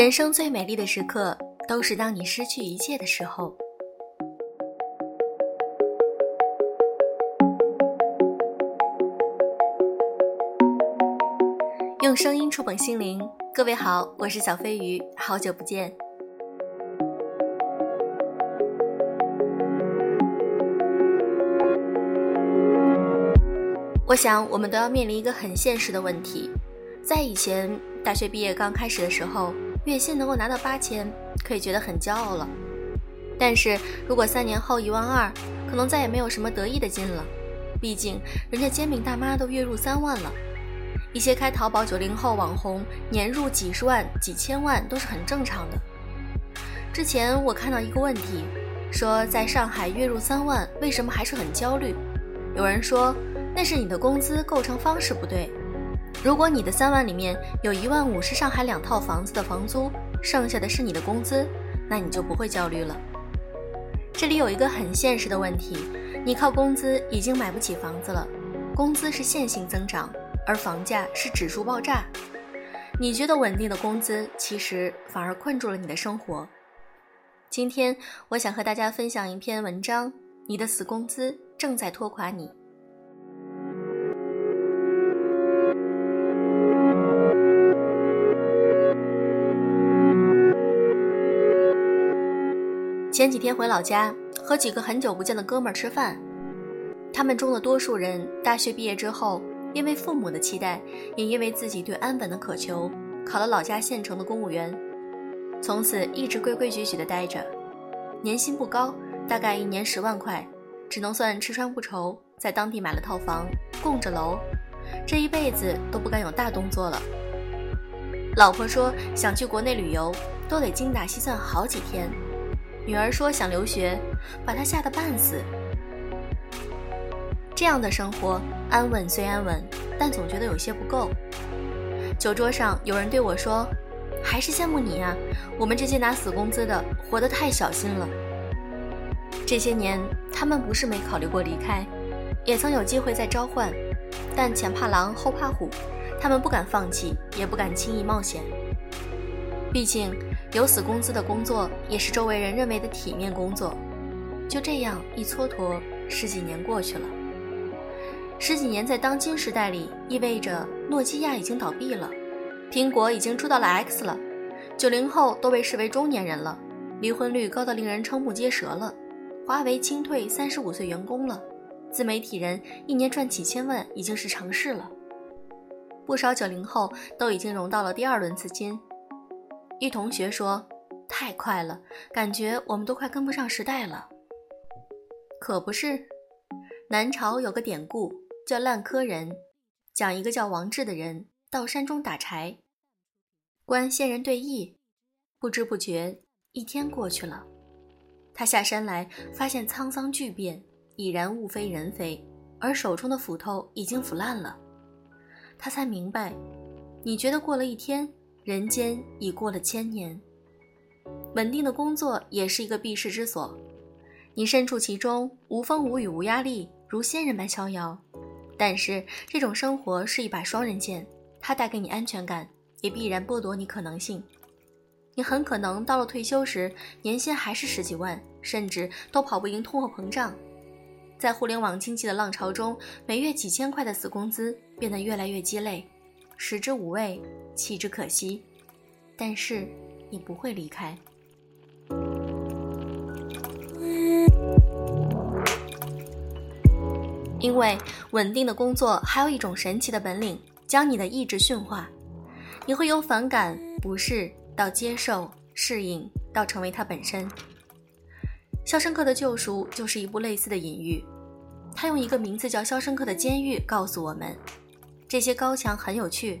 人生最美丽的时刻，都是当你失去一切的时候。用声音触碰心灵，各位好，我是小飞鱼，好久不见。我想，我们都要面临一个很现实的问题，在以前大学毕业刚开始的时候。月薪能够拿到八千，可以觉得很骄傲了。但是如果三年后一万二，可能再也没有什么得意的劲了。毕竟人家煎饼大妈都月入三万了，一些开淘宝九零后网红年入几十万、几千万都是很正常的。之前我看到一个问题，说在上海月入三万，为什么还是很焦虑？有人说那是你的工资构成方式不对。如果你的三万里面有一万五是上海两套房子的房租，剩下的是你的工资，那你就不会焦虑了。这里有一个很现实的问题，你靠工资已经买不起房子了，工资是线性增长，而房价是指数爆炸。你觉得稳定的工资，其实反而困住了你的生活。今天我想和大家分享一篇文章，你的死工资正在拖垮你。前几天回老家，和几个很久不见的哥们儿吃饭。他们中的多数人，大学毕业之后，因为父母的期待，也因为自己对安稳的渴求，考了老家县城的公务员，从此一直规规矩矩的待着。年薪不高，大概一年十万块，只能算吃穿不愁，在当地买了套房，供着楼，这一辈子都不敢有大动作了。老婆说想去国内旅游，都得精打细算好几天。女儿说想留学，把她吓得半死。这样的生活安稳虽安稳，但总觉得有些不够。酒桌上有人对我说：“还是羡慕你呀，我们这些拿死工资的活得太小心了。”这些年，他们不是没考虑过离开，也曾有机会再召唤，但前怕狼后怕虎，他们不敢放弃，也不敢轻易冒险。毕竟。有死工资的工作，也是周围人认为的体面工作。就这样一蹉跎，十几年过去了。十几年在当今时代里，意味着诺基亚已经倒闭了，苹果已经出到了 X 了，九零后都被视为中年人了，离婚率高到令人瞠目结舌了，华为清退三十五岁员工了，自媒体人一年赚几千万已经是常事了。不少九零后都已经融到了第二轮资金。一同学说：“太快了，感觉我们都快跟不上时代了。”可不是，南朝有个典故叫“烂柯人”，讲一个叫王志的人到山中打柴，观仙人对弈，不知不觉一天过去了。他下山来，发现沧桑巨变，已然物非人非，而手中的斧头已经腐烂了。他才明白，你觉得过了一天。人间已过了千年，稳定的工作也是一个避世之所。你身处其中，无风无雨无压力，如仙人般逍遥。但是这种生活是一把双刃剑，它带给你安全感，也必然剥夺你可能性。你很可能到了退休时，年薪还是十几万，甚至都跑不赢通货膨胀。在互联网经济的浪潮中，每月几千块的死工资变得越来越鸡肋。食之无味，弃之可惜，但是你不会离开，因为稳定的工作还有一种神奇的本领，将你的意志驯化。你会由反感、不适到接受、适应，到成为它本身。《肖申克的救赎》就是一部类似的隐喻，他用一个名字叫《肖申克的监狱》告诉我们。这些高墙很有趣。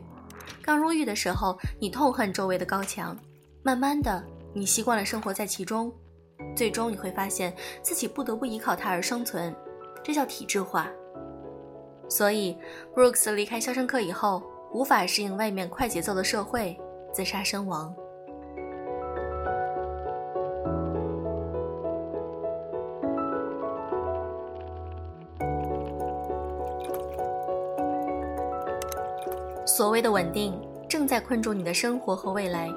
刚入狱的时候，你痛恨周围的高墙，慢慢的，你习惯了生活在其中，最终你会发现自己不得不依靠它而生存，这叫体制化。所以，，Brooks 离开肖申克以后，无法适应外面快节奏的社会，自杀身亡。所谓的稳定正在困住你的生活和未来。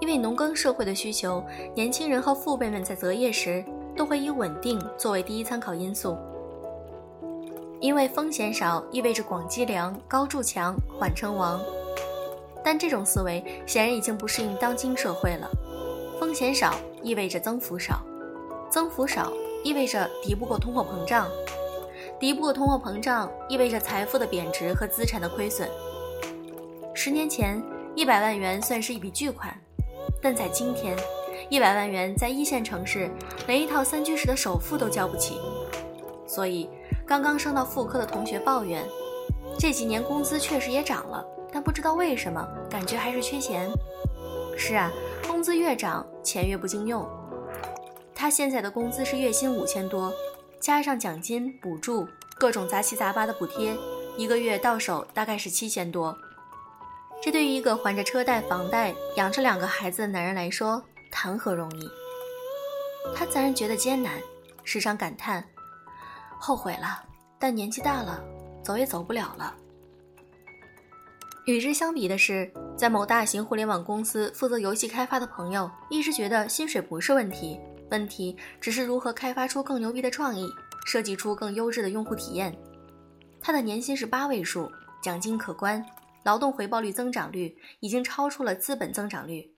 因为农耕社会的需求，年轻人和父辈们在择业时都会以稳定作为第一参考因素。因为风险少，意味着广积粮、高筑墙、缓称王。但这种思维显然已经不适应当今社会了。风险少意味着增幅少，增幅少意味着敌不过通货膨胀，敌不过通货膨胀意味着财富的贬值和资产的亏损。十年前，一百万元算是一笔巨款，但在今天，一百万元在一线城市连一套三居室的首付都交不起。所以，刚刚升到副科的同学抱怨，这几年工资确实也涨了，但不知道为什么，感觉还是缺钱。是啊，工资越涨，钱越不经用。他现在的工资是月薪五千多，加上奖金、补助、各种杂七杂八的补贴，一个月到手大概是七千多。这对于一个还着车贷、房贷、养着两个孩子的男人来说，谈何容易？他自然觉得艰难，时常感叹。后悔了，但年纪大了，走也走不了了。与之相比的是，在某大型互联网公司负责游戏开发的朋友，一直觉得薪水不是问题，问题只是如何开发出更牛逼的创意，设计出更优质的用户体验。他的年薪是八位数，奖金可观，劳动回报率增长率已经超出了资本增长率。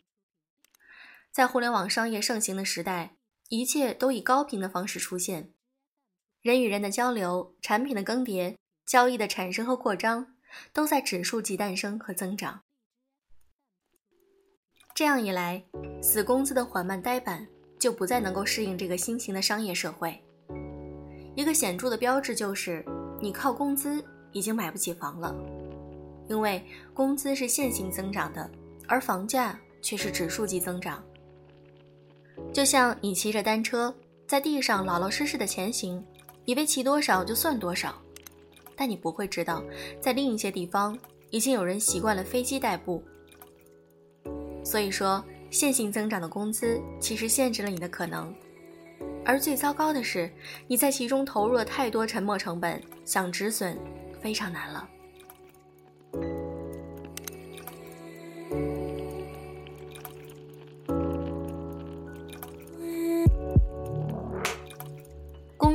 在互联网商业盛行的时代，一切都以高频的方式出现。人与人的交流、产品的更迭、交易的产生和扩张，都在指数级诞生和增长。这样一来，死工资的缓慢呆板就不再能够适应这个新型的商业社会。一个显著的标志就是，你靠工资已经买不起房了，因为工资是线性增长的，而房价却是指数级增长。就像你骑着单车在地上老老实实的前行。以为骑多少就算多少，但你不会知道，在另一些地方已经有人习惯了飞机代步。所以说，线性增长的工资其实限制了你的可能，而最糟糕的是，你在其中投入了太多沉没成本，想止损非常难了。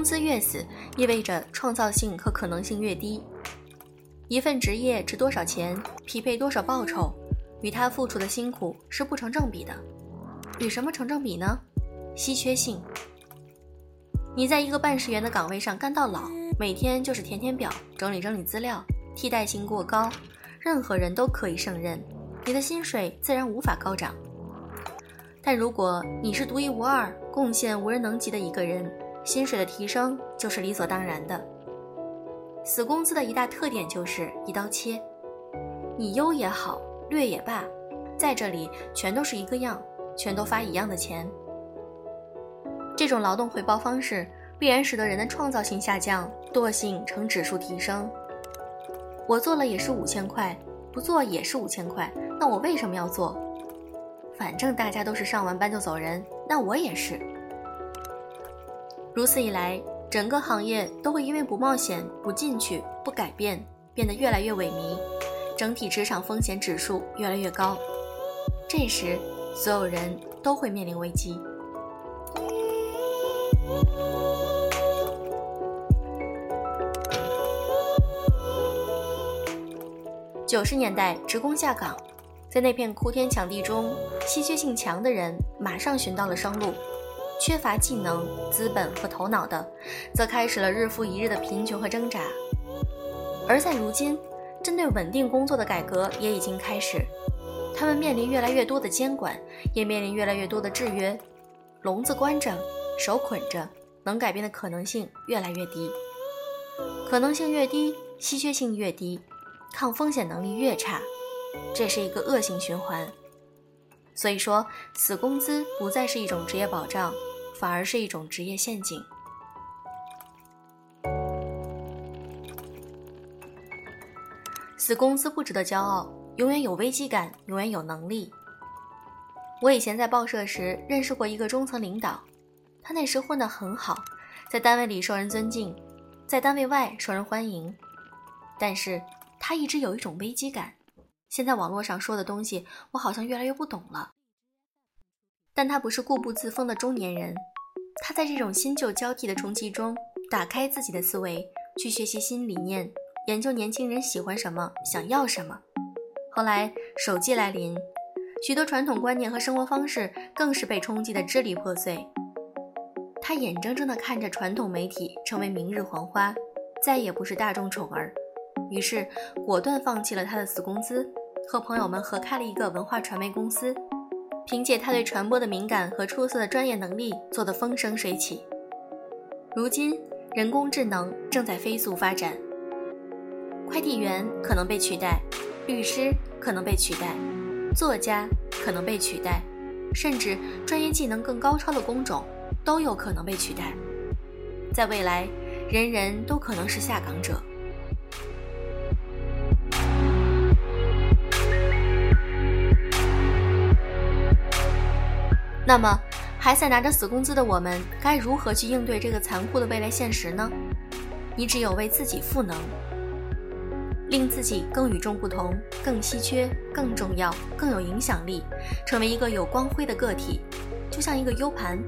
资越死，意味着创造性和可能性越低。一份职业值多少钱，匹配多少报酬，与他付出的辛苦是不成正比的。与什么成正比呢？稀缺性。你在一个办事员的岗位上干到老，每天就是填填表、整理整理资料，替代性过高，任何人都可以胜任，你的薪水自然无法高涨。但如果你是独一无二、贡献无人能及的一个人，薪水的提升就是理所当然的。死工资的一大特点就是一刀切，你优也好，劣也罢，在这里全都是一个样，全都发一样的钱。这种劳动回报方式必然使得人的创造性下降，惰性呈指数提升。我做了也是五千块，不做也是五千块，那我为什么要做？反正大家都是上完班就走人，那我也是。如此一来，整个行业都会因为不冒险、不进取、不改变，变得越来越萎靡，整体职场风险指数越来越高。这时，所有人都会面临危机。九十年代，职工下岗，在那片哭天抢地中，稀缺性强的人马上寻到了生路。缺乏技能、资本和头脑的，则开始了日复一日的贫穷和挣扎。而在如今，针对稳定工作的改革也已经开始，他们面临越来越多的监管，也面临越来越多的制约。笼子关着，手捆着，能改变的可能性越来越低。可能性越低，稀缺性越低，抗风险能力越差，这是一个恶性循环。所以说，死工资不再是一种职业保障，反而是一种职业陷阱。死工资不值得骄傲，永远有危机感，永远有能力。我以前在报社时认识过一个中层领导，他那时混得很好，在单位里受人尊敬，在单位外受人欢迎，但是他一直有一种危机感。现在网络上说的东西，我好像越来越不懂了。但他不是固步自封的中年人，他在这种新旧交替的冲击中，打开自己的思维，去学习新理念，研究年轻人喜欢什么，想要什么。后来手机来临，许多传统观念和生活方式更是被冲击得支离破碎。他眼睁睁地看着传统媒体成为明日黄花，再也不是大众宠儿，于是果断放弃了他的死工资，和朋友们合开了一个文化传媒公司。凭借他对传播的敏感和出色的专业能力，做得风生水起。如今，人工智能正在飞速发展，快递员可能被取代，律师可能被取代，作家可能被取代，甚至专业技能更高超的工种都有可能被取代。在未来，人人都可能是下岗者。那么，还在拿着死工资的我们，该如何去应对这个残酷的未来现实呢？你只有为自己赋能，令自己更与众不同、更稀缺、更重要、更有影响力，成为一个有光辉的个体，就像一个 U 盘，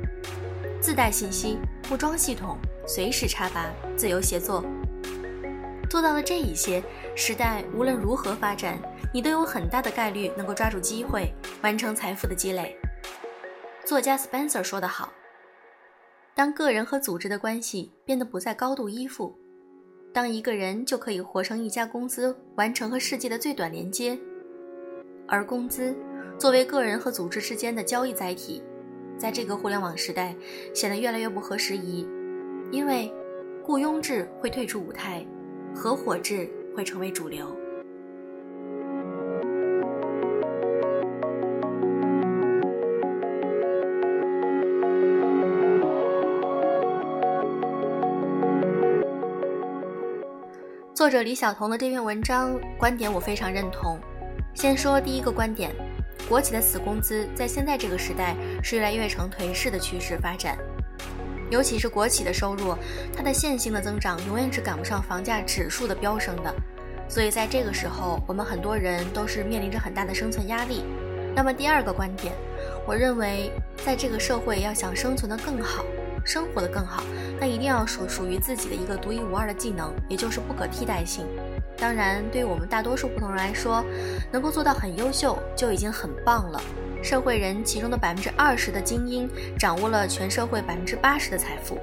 自带信息，不装系统，随时插拔，自由协作。做到了这一些，时代无论如何发展，你都有很大的概率能够抓住机会，完成财富的积累。作家 Spencer 说得好：“当个人和组织的关系变得不再高度依附，当一个人就可以活成一家公司，完成和世界的最短连接，而工资作为个人和组织之间的交易载体，在这个互联网时代显得越来越不合时宜，因为雇佣制会退出舞台，合伙制会成为主流。”作者李晓彤的这篇文章观点我非常认同。先说第一个观点，国企的死工资在现在这个时代是越来越呈颓势的趋势发展，尤其是国企的收入，它的线性的增长永远是赶不上房价指数的飙升的，所以在这个时候，我们很多人都是面临着很大的生存压力。那么第二个观点，我认为在这个社会要想生存的更好。生活的更好，那一定要属属于自己的一个独一无二的技能，也就是不可替代性。当然，对于我们大多数普通人来说，能够做到很优秀就已经很棒了。社会人其中的百分之二十的精英，掌握了全社会百分之八十的财富，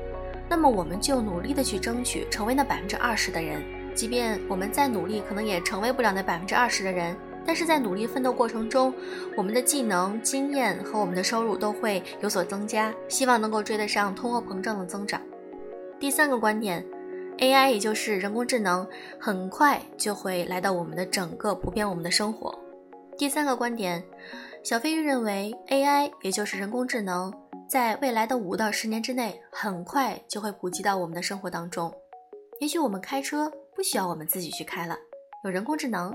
那么我们就努力的去争取成为那百分之二十的人。即便我们再努力，可能也成为不了那百分之二十的人。但是在努力奋斗过程中，我们的技能、经验和我们的收入都会有所增加，希望能够追得上通货膨胀的增长。第三个观点，AI 也就是人工智能，很快就会来到我们的整个普遍我们的生活。第三个观点，小飞鱼认为 AI 也就是人工智能，在未来的五到十年之内，很快就会普及到我们的生活当中。也许我们开车不需要我们自己去开了，有人工智能。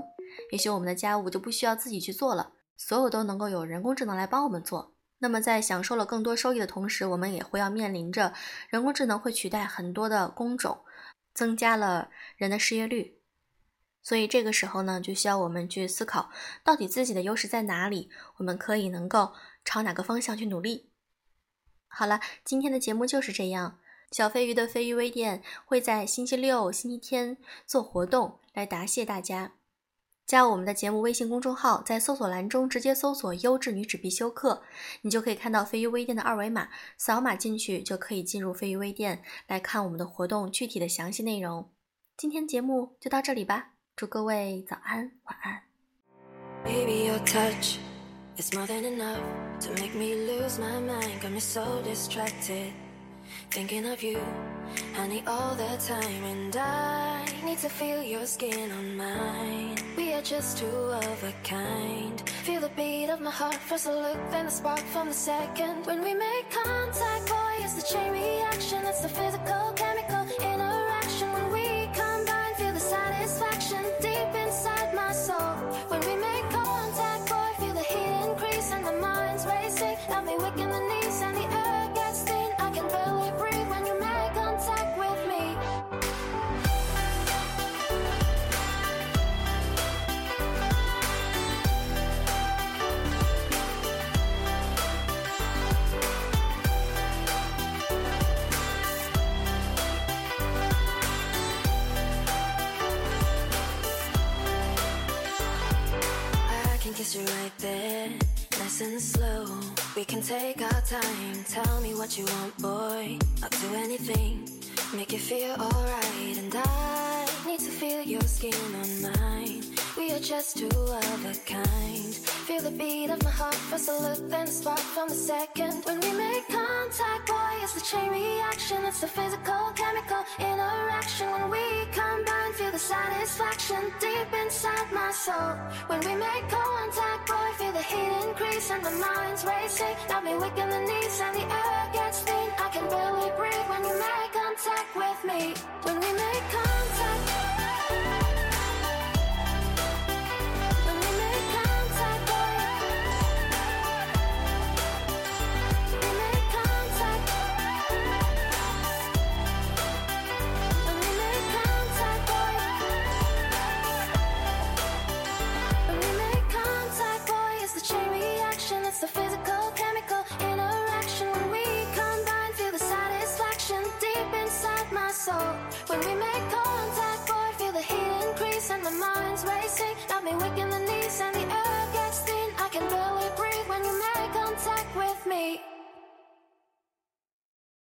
也许我们的家务就不需要自己去做了，所有都能够有人工智能来帮我们做。那么在享受了更多收益的同时，我们也会要面临着人工智能会取代很多的工种，增加了人的失业率。所以这个时候呢，就需要我们去思考，到底自己的优势在哪里，我们可以能够朝哪个方向去努力。好了，今天的节目就是这样。小飞鱼的飞鱼微店会在星期六、星期天做活动，来答谢大家。加我们的节目微信公众号，在搜索栏中直接搜索“优质女子必修课”，你就可以看到飞鱼微店的二维码，扫码进去就可以进入飞鱼微店来看我们的活动具体的详细内容。今天节目就到这里吧，祝各位早安晚安。Baby, your touch is more than enough to make me lose my mind, got me so distracted, thinking of you. Need all the time and I need to feel your skin on mine. We are just two of a kind. Feel the beat of my heart, first a look, then the spark from the second. When we make contact, boy, it's the chain reaction It's the physical, chemical right there, nice and slow. We can take our time. Tell me what you want, boy. I'll do anything, make you feel alright. And I need to feel your skin on mine. We are just two of a kind. Feel the beat of my heart, first a look, then a spark from the second. When we make contact, boy, it's the chain reaction. It's the physical, chemical interaction. When we combine, feel the satisfaction deep inside my soul. When we make contact, boy, feel the heat increase and the mind's racing. Now me weak in the knees and the air gets thin. I can barely breathe when you make contact with me. When we make contact.